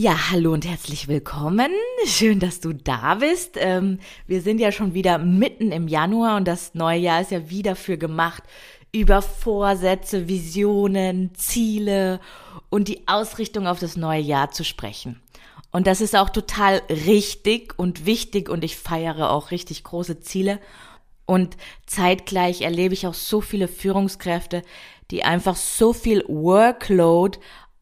Ja, hallo und herzlich willkommen. Schön, dass du da bist. Ähm, wir sind ja schon wieder mitten im Januar und das neue Jahr ist ja wieder für gemacht, über Vorsätze, Visionen, Ziele und die Ausrichtung auf das neue Jahr zu sprechen. Und das ist auch total richtig und wichtig und ich feiere auch richtig große Ziele. Und zeitgleich erlebe ich auch so viele Führungskräfte, die einfach so viel Workload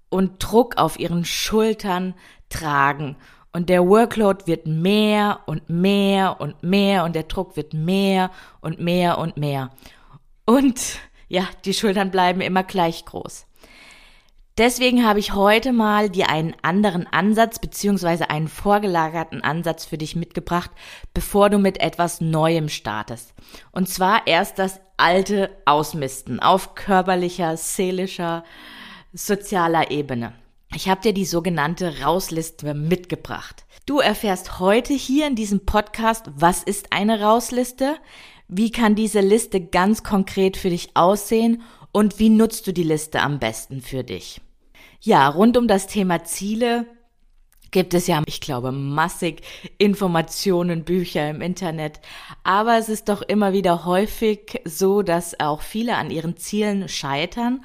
und Druck auf ihren Schultern tragen. Und der Workload wird mehr und mehr und mehr und der Druck wird mehr und mehr und mehr. Und ja, die Schultern bleiben immer gleich groß. Deswegen habe ich heute mal dir einen anderen Ansatz beziehungsweise einen vorgelagerten Ansatz für dich mitgebracht, bevor du mit etwas Neuem startest. Und zwar erst das alte Ausmisten auf körperlicher, seelischer, sozialer Ebene. Ich habe dir die sogenannte Rausliste mitgebracht. Du erfährst heute hier in diesem Podcast, was ist eine Rausliste, wie kann diese Liste ganz konkret für dich aussehen und wie nutzt du die Liste am besten für dich. Ja, rund um das Thema Ziele gibt es ja, ich glaube, massig Informationen, Bücher im Internet. Aber es ist doch immer wieder häufig so, dass auch viele an ihren Zielen scheitern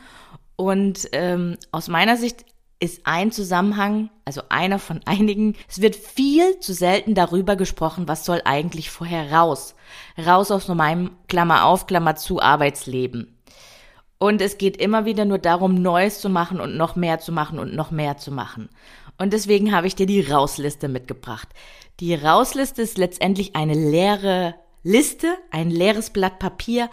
und ähm, aus meiner Sicht ist ein Zusammenhang, also einer von einigen, es wird viel zu selten darüber gesprochen, was soll eigentlich vorher raus. Raus aus meinem Klammer auf, Klammer zu Arbeitsleben. Und es geht immer wieder nur darum, Neues zu machen und noch mehr zu machen und noch mehr zu machen. Und deswegen habe ich dir die Rausliste mitgebracht. Die Rausliste ist letztendlich eine leere Liste, ein leeres Blatt Papier,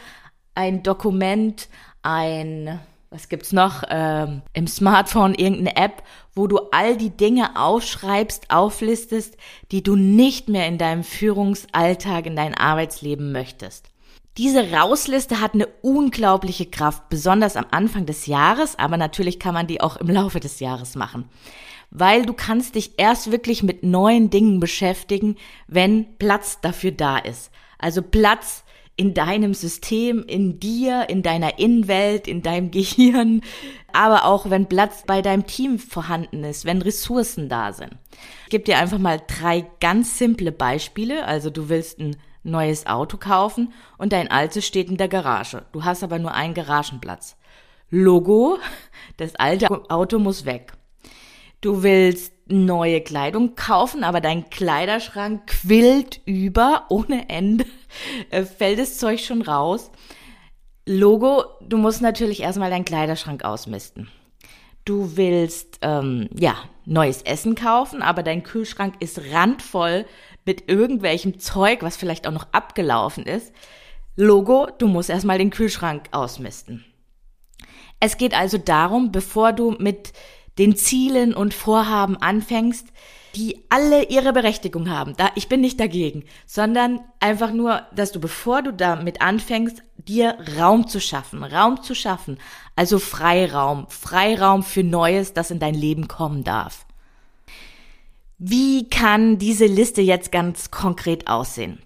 ein Dokument, ein was gibt's noch, ähm, im Smartphone irgendeine App, wo du all die Dinge aufschreibst, auflistest, die du nicht mehr in deinem Führungsalltag, in dein Arbeitsleben möchtest. Diese Rausliste hat eine unglaubliche Kraft, besonders am Anfang des Jahres, aber natürlich kann man die auch im Laufe des Jahres machen. Weil du kannst dich erst wirklich mit neuen Dingen beschäftigen, wenn Platz dafür da ist. Also Platz in deinem System, in dir, in deiner Innenwelt, in deinem Gehirn, aber auch wenn Platz bei deinem Team vorhanden ist, wenn Ressourcen da sind. Ich gebe dir einfach mal drei ganz simple Beispiele. Also du willst ein neues Auto kaufen und dein altes steht in der Garage. Du hast aber nur einen Garagenplatz. Logo, das alte Auto muss weg. Du willst neue Kleidung kaufen, aber dein Kleiderschrank quillt über ohne Ende, äh, fällt das Zeug schon raus. Logo, du musst natürlich erstmal deinen Kleiderschrank ausmisten. Du willst, ähm, ja, neues Essen kaufen, aber dein Kühlschrank ist randvoll mit irgendwelchem Zeug, was vielleicht auch noch abgelaufen ist. Logo, du musst erstmal den Kühlschrank ausmisten. Es geht also darum, bevor du mit den Zielen und Vorhaben anfängst, die alle ihre Berechtigung haben. Da, ich bin nicht dagegen, sondern einfach nur, dass du, bevor du damit anfängst, dir Raum zu schaffen, Raum zu schaffen. Also Freiraum, Freiraum für Neues, das in dein Leben kommen darf. Wie kann diese Liste jetzt ganz konkret aussehen?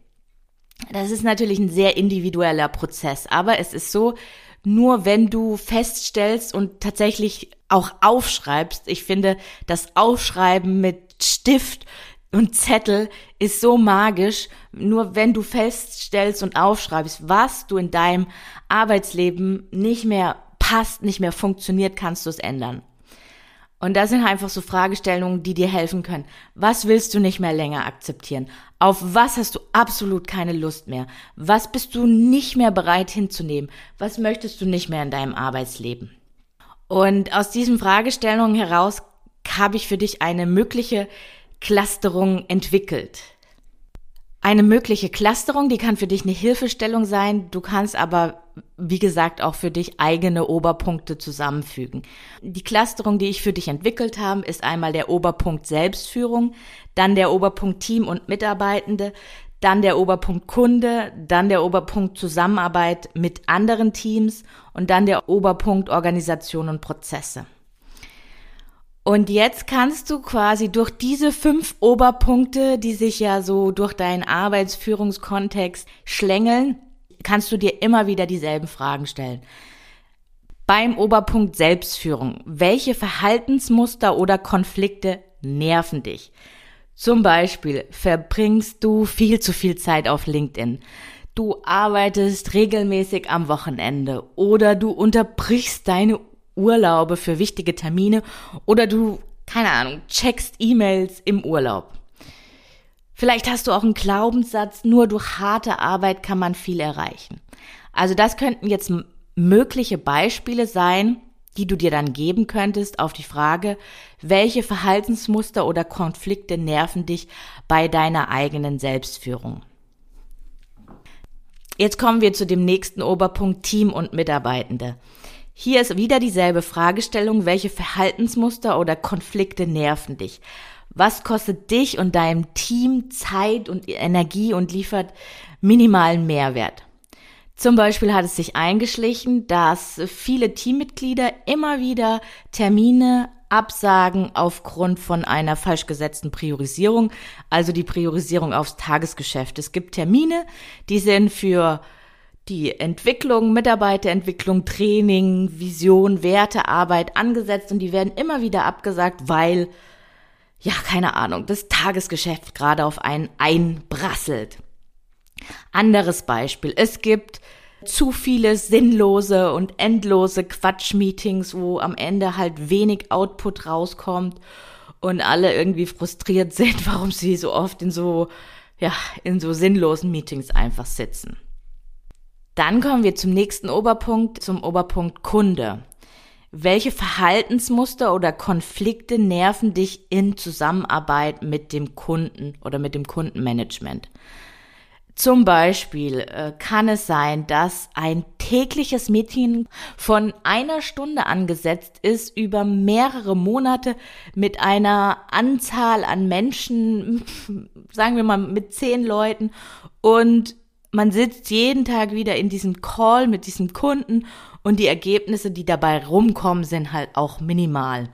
Das ist natürlich ein sehr individueller Prozess, aber es ist so, nur wenn du feststellst und tatsächlich auch aufschreibst. Ich finde, das Aufschreiben mit Stift und Zettel ist so magisch. Nur wenn du feststellst und aufschreibst, was du in deinem Arbeitsleben nicht mehr passt, nicht mehr funktioniert, kannst du es ändern. Und das sind einfach so Fragestellungen, die dir helfen können. Was willst du nicht mehr länger akzeptieren? Auf was hast du absolut keine Lust mehr? Was bist du nicht mehr bereit hinzunehmen? Was möchtest du nicht mehr in deinem Arbeitsleben? Und aus diesen Fragestellungen heraus habe ich für dich eine mögliche Clusterung entwickelt. Eine mögliche Clusterung, die kann für dich eine Hilfestellung sein. Du kannst aber, wie gesagt, auch für dich eigene Oberpunkte zusammenfügen. Die Clusterung, die ich für dich entwickelt habe, ist einmal der Oberpunkt Selbstführung, dann der Oberpunkt Team und Mitarbeitende, dann der Oberpunkt Kunde, dann der Oberpunkt Zusammenarbeit mit anderen Teams und dann der Oberpunkt Organisation und Prozesse. Und jetzt kannst du quasi durch diese fünf Oberpunkte, die sich ja so durch deinen Arbeitsführungskontext schlängeln, kannst du dir immer wieder dieselben Fragen stellen. Beim Oberpunkt Selbstführung, welche Verhaltensmuster oder Konflikte nerven dich? Zum Beispiel verbringst du viel zu viel Zeit auf LinkedIn. Du arbeitest regelmäßig am Wochenende oder du unterbrichst deine Urlaube für wichtige Termine oder du, keine Ahnung, checkst E-Mails im Urlaub. Vielleicht hast du auch einen Glaubenssatz, nur durch harte Arbeit kann man viel erreichen. Also das könnten jetzt mögliche Beispiele sein, die du dir dann geben könntest auf die Frage, welche Verhaltensmuster oder Konflikte nerven dich bei deiner eigenen Selbstführung. Jetzt kommen wir zu dem nächsten Oberpunkt Team und Mitarbeitende. Hier ist wieder dieselbe Fragestellung, welche Verhaltensmuster oder Konflikte nerven dich? Was kostet dich und deinem Team Zeit und Energie und liefert minimalen Mehrwert? Zum Beispiel hat es sich eingeschlichen, dass viele Teammitglieder immer wieder Termine absagen aufgrund von einer falsch gesetzten Priorisierung, also die Priorisierung aufs Tagesgeschäft. Es gibt Termine, die sind für die Entwicklung, Mitarbeiterentwicklung, Training, Vision, Werte, Arbeit angesetzt und die werden immer wieder abgesagt, weil, ja, keine Ahnung, das Tagesgeschäft gerade auf einen einbrasselt. Anderes Beispiel. Es gibt zu viele sinnlose und endlose Quatschmeetings, wo am Ende halt wenig Output rauskommt und alle irgendwie frustriert sind, warum sie so oft in so, ja, in so sinnlosen Meetings einfach sitzen. Dann kommen wir zum nächsten Oberpunkt, zum Oberpunkt Kunde. Welche Verhaltensmuster oder Konflikte nerven dich in Zusammenarbeit mit dem Kunden oder mit dem Kundenmanagement? Zum Beispiel äh, kann es sein, dass ein tägliches Meeting von einer Stunde angesetzt ist über mehrere Monate mit einer Anzahl an Menschen, sagen wir mal mit zehn Leuten und man sitzt jeden Tag wieder in diesem Call mit diesem Kunden und die Ergebnisse, die dabei rumkommen, sind halt auch minimal.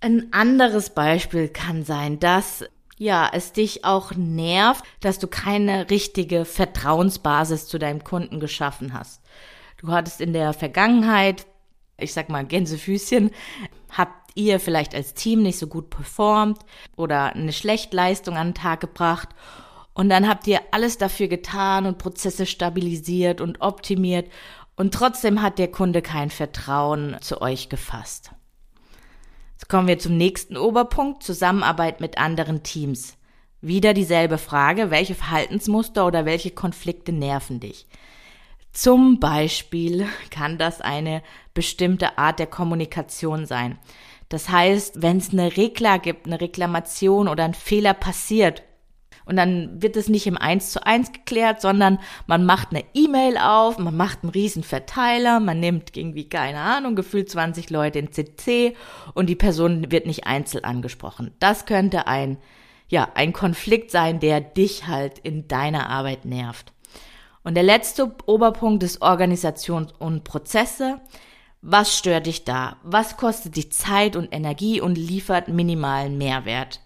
Ein anderes Beispiel kann sein, dass ja, es dich auch nervt, dass du keine richtige Vertrauensbasis zu deinem Kunden geschaffen hast. Du hattest in der Vergangenheit, ich sag mal Gänsefüßchen, habt ihr vielleicht als Team nicht so gut performt oder eine Schlechtleistung an den Tag gebracht und dann habt ihr alles dafür getan und Prozesse stabilisiert und optimiert. Und trotzdem hat der Kunde kein Vertrauen zu euch gefasst. Jetzt kommen wir zum nächsten Oberpunkt, Zusammenarbeit mit anderen Teams. Wieder dieselbe Frage, welche Verhaltensmuster oder welche Konflikte nerven dich? Zum Beispiel kann das eine bestimmte Art der Kommunikation sein. Das heißt, wenn es eine Rekla gibt, eine Reklamation oder ein Fehler passiert und dann wird es nicht im Eins zu eins geklärt, sondern man macht eine E-Mail auf, man macht einen riesen Verteiler, man nimmt irgendwie, keine Ahnung, gefühlt 20 Leute in CC und die Person wird nicht einzeln angesprochen. Das könnte ein, ja, ein Konflikt sein, der dich halt in deiner Arbeit nervt. Und der letzte Oberpunkt ist Organisation und Prozesse. Was stört dich da? Was kostet dich Zeit und Energie und liefert minimalen Mehrwert?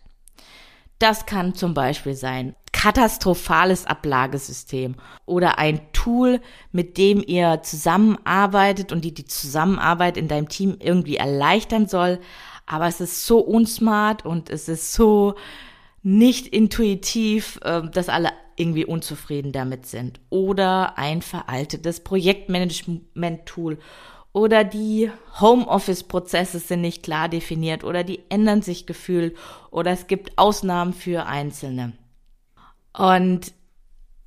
Das kann zum Beispiel sein katastrophales Ablagesystem oder ein Tool, mit dem ihr zusammenarbeitet und die die Zusammenarbeit in deinem Team irgendwie erleichtern soll. Aber es ist so unsmart und es ist so nicht intuitiv, ähm, dass alle irgendwie unzufrieden damit sind. Oder ein veraltetes Projektmanagement-Tool oder die Homeoffice-Prozesse sind nicht klar definiert oder die ändern sich gefühlt oder es gibt Ausnahmen für Einzelne. Und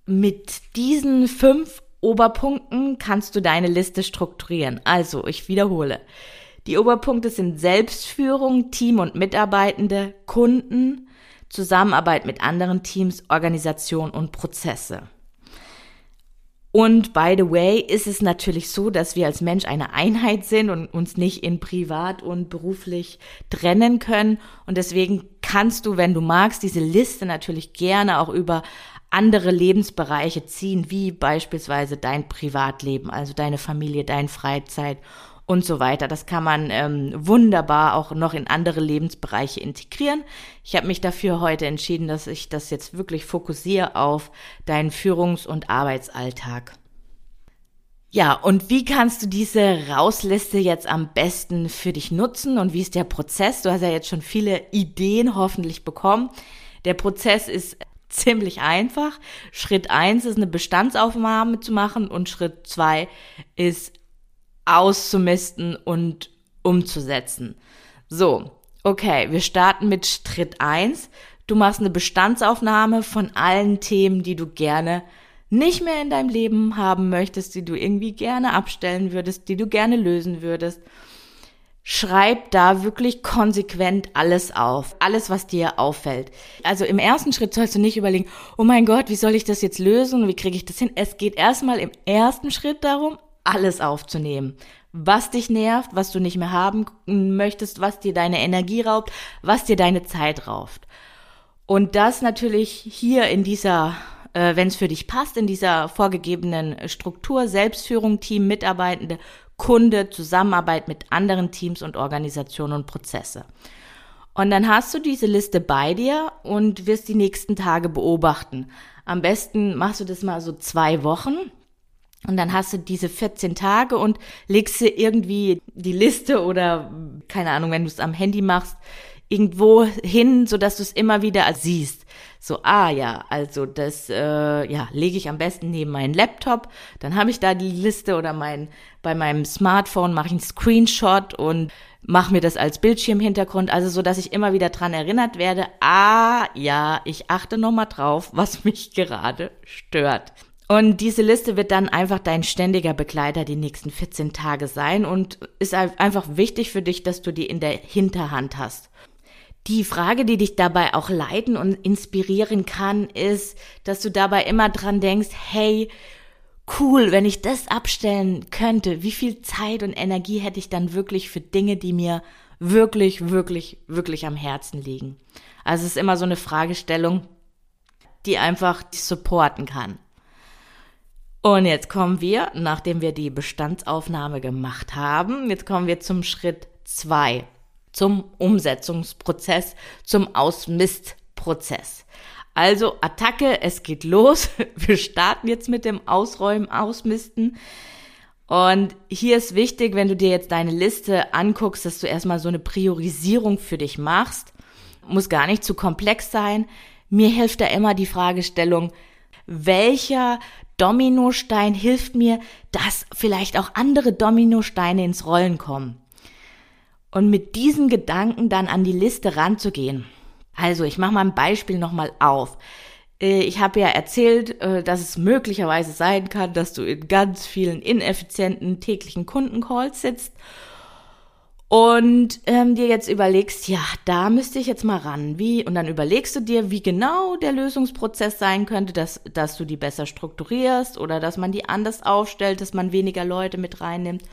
mit diesen fünf Oberpunkten kannst du deine Liste strukturieren. Also, ich wiederhole. Die Oberpunkte sind Selbstführung, Team und Mitarbeitende, Kunden, Zusammenarbeit mit anderen Teams, Organisation und Prozesse. Und by the way ist es natürlich so, dass wir als Mensch eine Einheit sind und uns nicht in privat und beruflich trennen können. Und deswegen kannst du, wenn du magst, diese Liste natürlich gerne auch über andere Lebensbereiche ziehen, wie beispielsweise dein Privatleben, also deine Familie, deine Freizeit und so weiter. Das kann man ähm, wunderbar auch noch in andere Lebensbereiche integrieren. Ich habe mich dafür heute entschieden, dass ich das jetzt wirklich fokussiere auf deinen Führungs- und Arbeitsalltag. Ja, und wie kannst du diese Rausliste jetzt am besten für dich nutzen und wie ist der Prozess? Du hast ja jetzt schon viele Ideen hoffentlich bekommen. Der Prozess ist ziemlich einfach. Schritt eins ist eine Bestandsaufnahme zu machen und Schritt zwei ist auszumisten und umzusetzen. So, okay, wir starten mit Schritt eins. Du machst eine Bestandsaufnahme von allen Themen, die du gerne nicht mehr in deinem Leben haben möchtest, die du irgendwie gerne abstellen würdest, die du gerne lösen würdest. Schreib da wirklich konsequent alles auf. Alles, was dir auffällt. Also im ersten Schritt sollst du nicht überlegen, oh mein Gott, wie soll ich das jetzt lösen wie kriege ich das hin? Es geht erstmal im ersten Schritt darum, alles aufzunehmen. Was dich nervt, was du nicht mehr haben möchtest, was dir deine Energie raubt, was dir deine Zeit raubt. Und das natürlich hier in dieser, äh, wenn es für dich passt, in dieser vorgegebenen Struktur, Selbstführung, Team, Mitarbeitende, Kunde, Zusammenarbeit mit anderen Teams und Organisationen und Prozesse. Und dann hast du diese Liste bei dir und wirst die nächsten Tage beobachten. Am besten machst du das mal so zwei Wochen. Und dann hast du diese 14 Tage und legst dir irgendwie die Liste oder, keine Ahnung, wenn du es am Handy machst, irgendwo hin, so dass du es immer wieder siehst. So, ah ja, also das äh, ja, lege ich am besten neben meinen Laptop, dann habe ich da die Liste oder mein bei meinem Smartphone mache ich einen Screenshot und mache mir das als Bildschirmhintergrund, also so, dass ich immer wieder dran erinnert werde, ah ja, ich achte noch mal drauf, was mich gerade stört. Und diese Liste wird dann einfach dein ständiger Begleiter die nächsten 14 Tage sein und ist einfach wichtig für dich, dass du die in der Hinterhand hast. Die Frage, die dich dabei auch leiten und inspirieren kann, ist, dass du dabei immer dran denkst, hey, cool, wenn ich das abstellen könnte, wie viel Zeit und Energie hätte ich dann wirklich für Dinge, die mir wirklich, wirklich, wirklich am Herzen liegen. Also es ist immer so eine Fragestellung, die einfach supporten kann. Und jetzt kommen wir, nachdem wir die Bestandsaufnahme gemacht haben, jetzt kommen wir zum Schritt zwei zum Umsetzungsprozess, zum Ausmistprozess. Also Attacke, es geht los. Wir starten jetzt mit dem Ausräumen, Ausmisten. Und hier ist wichtig, wenn du dir jetzt deine Liste anguckst, dass du erstmal so eine Priorisierung für dich machst. Muss gar nicht zu komplex sein. Mir hilft da immer die Fragestellung, welcher Dominostein hilft mir, dass vielleicht auch andere Dominosteine ins Rollen kommen und mit diesen Gedanken dann an die Liste ranzugehen. Also, ich mache mal ein Beispiel nochmal auf. Äh, ich habe ja erzählt, äh, dass es möglicherweise sein kann, dass du in ganz vielen ineffizienten täglichen Kundencalls sitzt und ähm, dir jetzt überlegst, ja, da müsste ich jetzt mal ran. Wie? Und dann überlegst du dir, wie genau der Lösungsprozess sein könnte, dass, dass du die besser strukturierst oder dass man die anders aufstellt, dass man weniger Leute mit reinnimmt.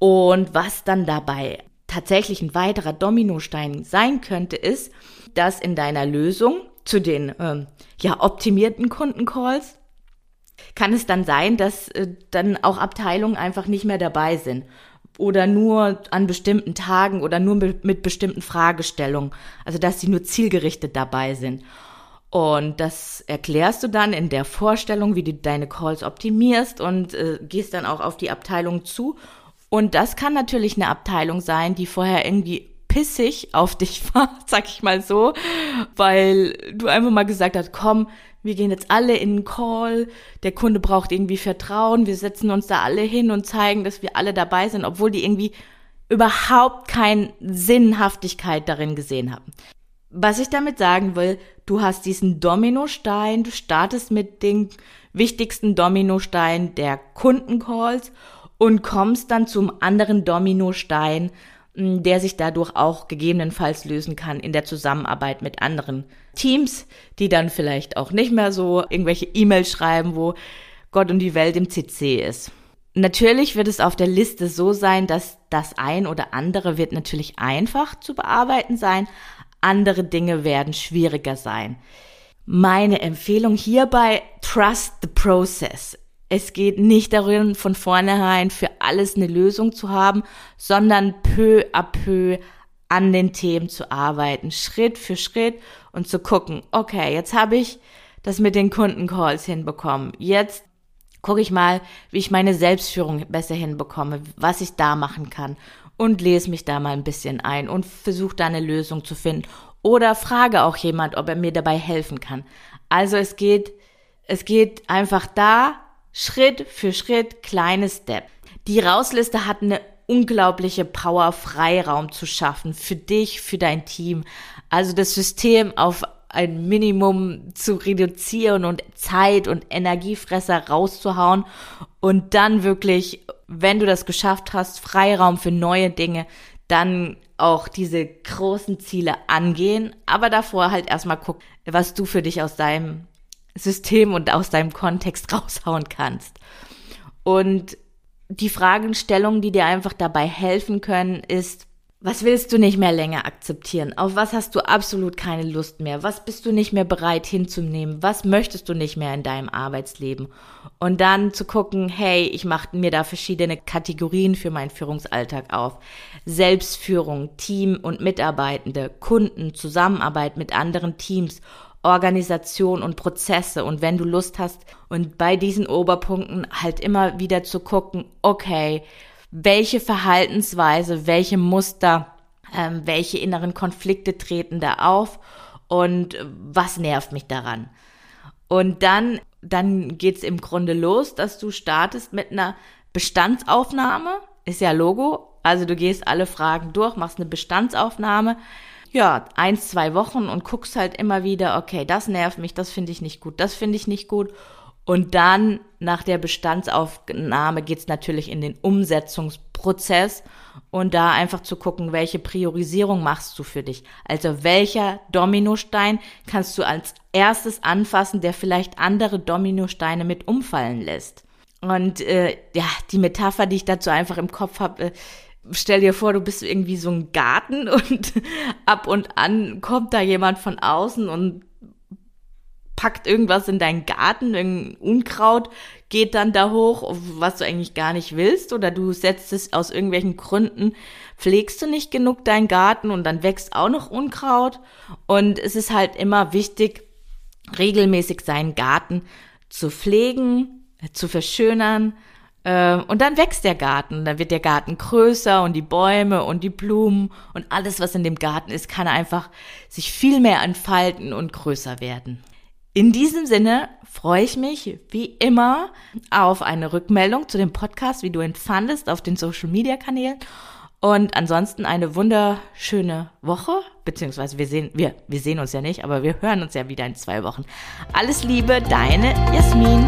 Und was dann dabei tatsächlich ein weiterer Dominostein sein könnte, ist, dass in deiner Lösung zu den ähm, ja optimierten Kundencalls kann es dann sein, dass äh, dann auch Abteilungen einfach nicht mehr dabei sind oder nur an bestimmten Tagen oder nur mit, bestimmten Fragestellungen, also dass sie nur zielgerichtet dabei sind. Und das erklärst du dann in der Vorstellung, wie du deine Calls optimierst und äh, gehst dann auch auf die Abteilung zu und das kann natürlich eine Abteilung sein, die vorher irgendwie pissig auf dich war, sag ich mal so, weil du einfach mal gesagt hast, komm, wir gehen jetzt alle in einen Call, der Kunde braucht irgendwie Vertrauen, wir setzen uns da alle hin und zeigen, dass wir alle dabei sind, obwohl die irgendwie überhaupt keine Sinnhaftigkeit darin gesehen haben. Was ich damit sagen will, du hast diesen Dominostein, du startest mit den wichtigsten Dominostein der Kundencalls und kommst dann zum anderen Dominostein, der sich dadurch auch gegebenenfalls lösen kann in der Zusammenarbeit mit anderen Teams, die dann vielleicht auch nicht mehr so irgendwelche E-Mails schreiben, wo Gott und die Welt im CC ist. Natürlich wird es auf der Liste so sein, dass das ein oder andere wird natürlich einfach zu bearbeiten sein, andere Dinge werden schwieriger sein. Meine Empfehlung hierbei, trust the process. Es geht nicht darum, von vornherein für alles eine Lösung zu haben, sondern peu à peu an den Themen zu arbeiten, Schritt für Schritt und zu gucken, okay, jetzt habe ich das mit den Kundencalls hinbekommen. Jetzt gucke ich mal, wie ich meine Selbstführung besser hinbekomme, was ich da machen kann und lese mich da mal ein bisschen ein und versuche da eine Lösung zu finden oder frage auch jemand, ob er mir dabei helfen kann. Also es geht, es geht einfach da Schritt für Schritt, kleine Step. Die Rausliste hat eine unglaubliche Power, Freiraum zu schaffen für dich, für dein Team. Also das System auf ein Minimum zu reduzieren und Zeit und Energiefresser rauszuhauen und dann wirklich, wenn du das geschafft hast, Freiraum für neue Dinge, dann auch diese großen Ziele angehen, aber davor halt erstmal gucken, was du für dich aus deinem System und aus deinem Kontext raushauen kannst. Und die Fragestellungen, die dir einfach dabei helfen können, ist, was willst du nicht mehr länger akzeptieren? Auf was hast du absolut keine Lust mehr? Was bist du nicht mehr bereit hinzunehmen? Was möchtest du nicht mehr in deinem Arbeitsleben? Und dann zu gucken, hey, ich mache mir da verschiedene Kategorien für meinen Führungsalltag auf. Selbstführung, Team und Mitarbeitende, Kunden, Zusammenarbeit mit anderen Teams Organisation und Prozesse. Und wenn du Lust hast und bei diesen Oberpunkten halt immer wieder zu gucken, okay, welche Verhaltensweise, welche Muster, ähm, welche inneren Konflikte treten da auf und was nervt mich daran. Und dann, dann geht's im Grunde los, dass du startest mit einer Bestandsaufnahme, ist ja Logo, also du gehst alle Fragen durch, machst eine Bestandsaufnahme, ja, eins, zwei Wochen und guckst halt immer wieder, okay, das nervt mich, das finde ich nicht gut, das finde ich nicht gut. Und dann nach der Bestandsaufnahme geht's natürlich in den Umsetzungsprozess und da einfach zu gucken, welche Priorisierung machst du für dich. Also welcher Dominostein kannst du als erstes anfassen, der vielleicht andere Dominosteine mit umfallen lässt. Und äh, ja, die Metapher, die ich dazu einfach im Kopf habe, äh, stell dir vor, du bist irgendwie so ein Garten und ab und an kommt da jemand von außen und packt irgendwas in deinen Garten, irgendein Unkraut, geht dann da hoch, was du eigentlich gar nicht willst, oder du setzt es aus irgendwelchen Gründen, pflegst du nicht genug deinen Garten und dann wächst auch noch Unkraut. Und es ist halt immer wichtig, regelmäßig seinen Garten zu pflegen, zu verschönern, und dann wächst der Garten, dann wird der Garten größer und die Bäume und die Blumen und alles, was in dem Garten ist, kann einfach sich viel mehr entfalten und größer werden. In diesem Sinne freue ich mich wie immer auf eine Rückmeldung zu dem Podcast, wie du ihn fandest auf den Social Media Kanälen. Und ansonsten eine wunderschöne Woche, beziehungsweise wir sehen, wir, wir sehen uns ja nicht, aber wir hören uns ja wieder in zwei Wochen. Alles Liebe, deine Jasmin.